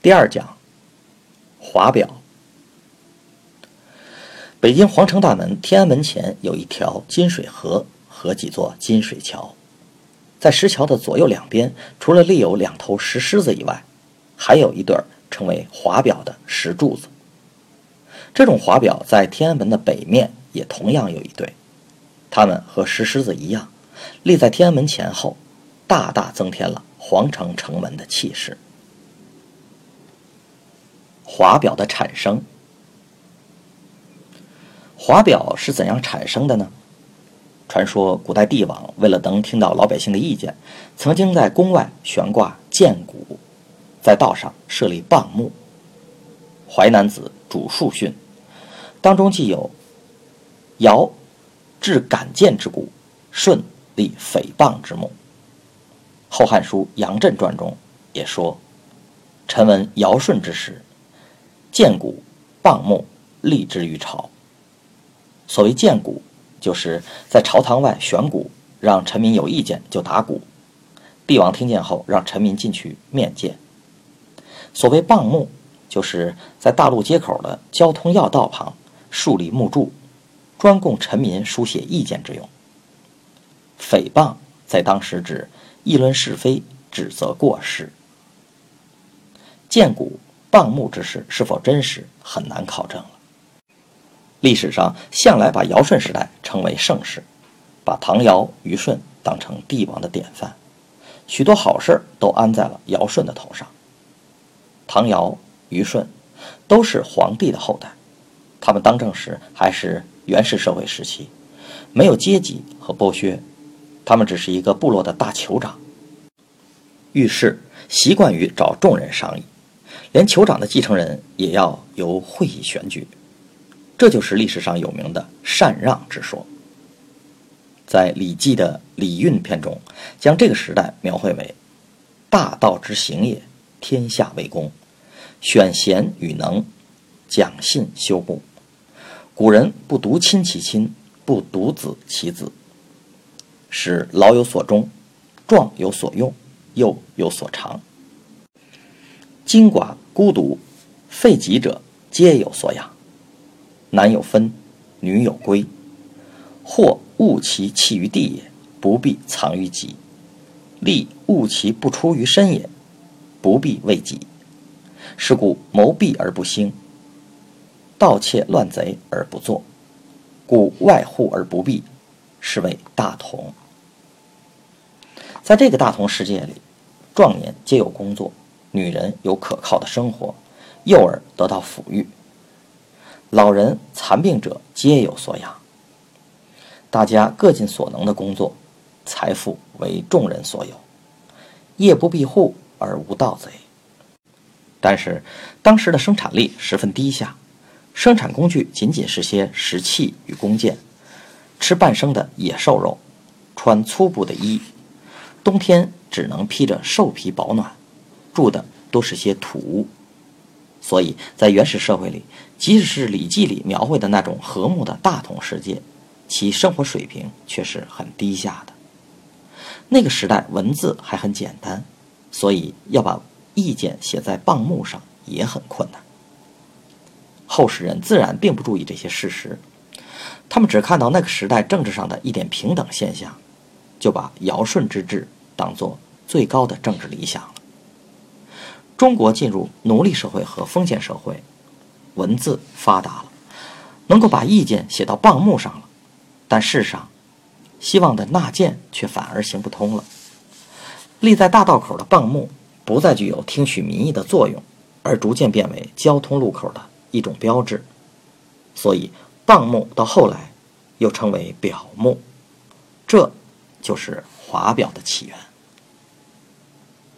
第二讲，华表。北京皇城大门天安门前有一条金水河和几座金水桥，在石桥的左右两边，除了立有两头石狮子以外，还有一对称为华表的石柱子。这种华表在天安门的北面也同样有一对，它们和石狮子一样，立在天安门前后，大大增添了皇城城门的气势。华表的产生，华表是怎样产生的呢？传说古代帝王为了能听到老百姓的意见，曾经在宫外悬挂剑鼓，在道上设立棒木。《淮南子·主述训》当中既有“尧制杆剑之鼓，舜立诽谤之木”。《后汉书·杨震传》中也说：“臣闻尧舜之时。”剑鼓、棒木立之于朝。所谓剑鼓，就是在朝堂外悬鼓，让臣民有意见就打鼓。帝王听见后，让臣民进去面见。所谓棒木，就是在大路街口的交通要道旁树立木柱，专供臣民书写意见之用。诽谤在当时指议论是非、指责过失。剑鼓。谤木之事是否真实，很难考证了。历史上向来把尧舜时代称为盛世，把唐尧虞舜当成帝王的典范，许多好事都安在了尧舜的头上。唐尧虞舜都是皇帝的后代，他们当政时还是原始社会时期，没有阶级和剥削，他们只是一个部落的大酋长。遇事习惯于找众人商议。连酋长的继承人也要由会议选举，这就是历史上有名的禅让之说。在《礼记》的《礼运》篇中，将这个时代描绘为“大道之行也，天下为公，选贤与能，讲信修睦。古人不独亲其亲，不独子其子，使老有所终，壮有所用，幼有所长。”金寡孤独废疾者，皆有所养。男有分，女有归。或物其弃于地也，不必藏于己；利物其不出于身也，不必为己。是故谋闭而不兴，盗窃乱贼而不作，故外户而不闭，是谓大同。在这个大同世界里，壮年皆有工作。女人有可靠的生活，幼儿得到抚育，老人残病者皆有所养。大家各尽所能的工作，财富为众人所有，夜不闭户而无盗贼。但是当时的生产力十分低下，生产工具仅仅是些石器与弓箭，吃半生的野兽肉，穿粗布的衣，冬天只能披着兽皮保暖。住的都是些土屋，所以在原始社会里，即使是《礼记》里描绘的那种和睦的大同世界，其生活水平却是很低下的。那个时代文字还很简单，所以要把意见写在棒木上也很困难。后世人自然并不注意这些事实，他们只看到那个时代政治上的一点平等现象，就把尧舜之治当作最高的政治理想了。中国进入奴隶社会和封建社会，文字发达了，能够把意见写到棒木上了，但世上希望的纳谏却反而行不通了。立在大道口的棒木不再具有听取民意的作用，而逐渐变为交通路口的一种标志，所以放牧到后来又称为表木，这就是华表的起源。